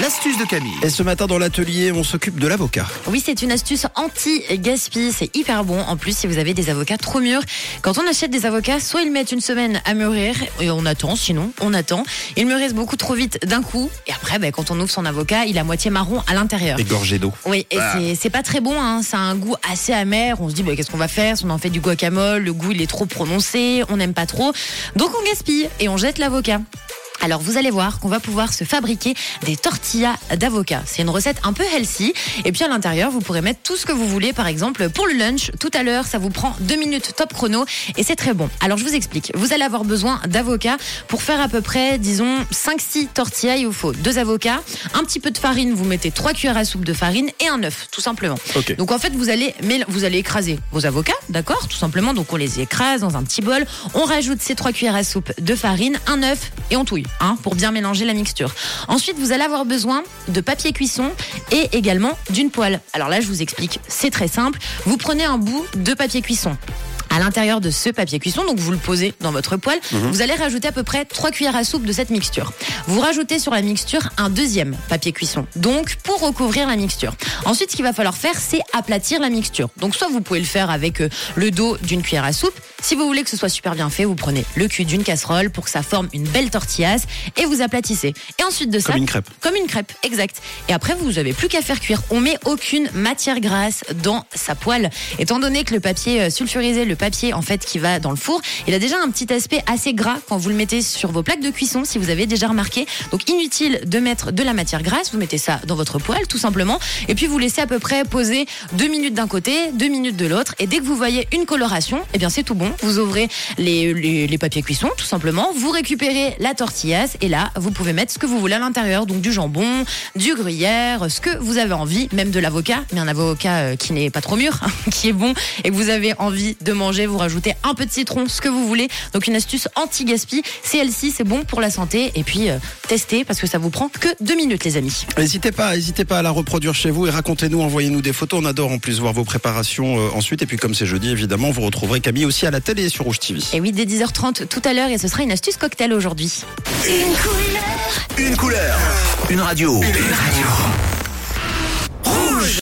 L'astuce de Camille. Et ce matin dans l'atelier, on s'occupe de l'avocat. Oui, c'est une astuce anti-gaspi. C'est hyper bon. En plus, si vous avez des avocats trop mûrs, quand on achète des avocats, soit ils mettent une semaine à mûrir et on attend, sinon on attend. Ils mûrissent beaucoup trop vite d'un coup. Et après, ben, quand on ouvre son avocat, il est à moitié marron à l'intérieur. Égorgé d'eau. Oui, et c'est- c'est pas très bon, hein. ça a un goût assez amer. On se dit, qu'est-ce qu'on va faire? Si on en fait du guacamole Le goût, il est trop prononcé, on n'aime pas trop. Donc on gaspille et on jette l'avocat. Alors vous allez voir qu'on va pouvoir se fabriquer des tortillas d'avocat. C'est une recette un peu healthy. Et puis à l'intérieur, vous pourrez mettre tout ce que vous voulez. Par exemple, pour le lunch, tout à l'heure, ça vous prend deux minutes top chrono et c'est très bon. Alors je vous explique. Vous allez avoir besoin d'avocats pour faire à peu près, disons, 5-6 tortillas. Il vous faut deux avocats, un petit peu de farine. Vous mettez trois cuillères à soupe de farine et un œuf, tout simplement. Ok. Donc en fait, vous allez, vous allez écraser vos avocats, d'accord Tout simplement. Donc on les écrase dans un petit bol. On rajoute ces trois cuillères à soupe de farine, un œuf et on touille, hein, pour bien mélanger la mixture. Ensuite, vous allez avoir besoin de papier cuisson et également d'une poêle. Alors là, je vous explique. C'est très simple. Vous prenez un bout de papier cuisson. À l'intérieur de ce papier cuisson, donc vous le posez dans votre poêle, vous allez rajouter à peu près 3 cuillères à soupe de cette mixture. Vous rajoutez sur la mixture un deuxième papier cuisson, donc pour recouvrir la mixture. Ensuite, ce qu'il va falloir faire, c'est aplatir la mixture. Donc soit vous pouvez le faire avec euh, le dos d'une cuillère à soupe. Si vous voulez que ce soit super bien fait, vous prenez le cul d'une casserole pour que ça forme une belle tortillasse et vous aplatissez. Et ensuite de ça, Comme une crêpe. comme une crêpe, exact. Et après, vous n'avez plus qu'à faire cuire. On met aucune matière grasse dans sa poêle. Étant donné que le papier euh, sulfurisé, le papier en fait qui va dans le four, il a déjà un petit aspect assez gras quand vous le mettez sur vos plaques de cuisson, si vous avez déjà remarqué. Donc inutile de mettre de la matière grasse. Vous mettez ça dans votre poêle, tout simplement. Et puis vous laissez à peu près poser deux minutes d'un côté, deux minutes de l'autre. Et dès que vous voyez une coloration, eh bien c'est tout bon. Vous ouvrez les, les, les papiers cuisson, tout simplement. Vous récupérez la tortillasse et là, vous pouvez mettre ce que vous voulez à l'intérieur. Donc du jambon, du gruyère, ce que vous avez envie, même de l'avocat, mais un avocat euh, qui n'est pas trop mûr, qui est bon et que vous avez envie de manger. Vous rajoutez un peu de citron, ce que vous voulez. Donc une astuce anti-gaspi. CLC, c'est bon pour la santé. Et puis euh, testez parce que ça vous prend que deux minutes, les amis. N'hésitez pas, n'hésitez pas à la reproduire chez vous et racontez-nous, envoyez-nous des photos. On adore en plus voir vos préparations euh, ensuite. Et puis comme c'est jeudi, évidemment, vous retrouverez Camille aussi à la télé sur Rouge TV. Et oui, dès 10h30 tout à l'heure, et ce sera une astuce cocktail aujourd'hui. Une couleur. Une radio. Une radio.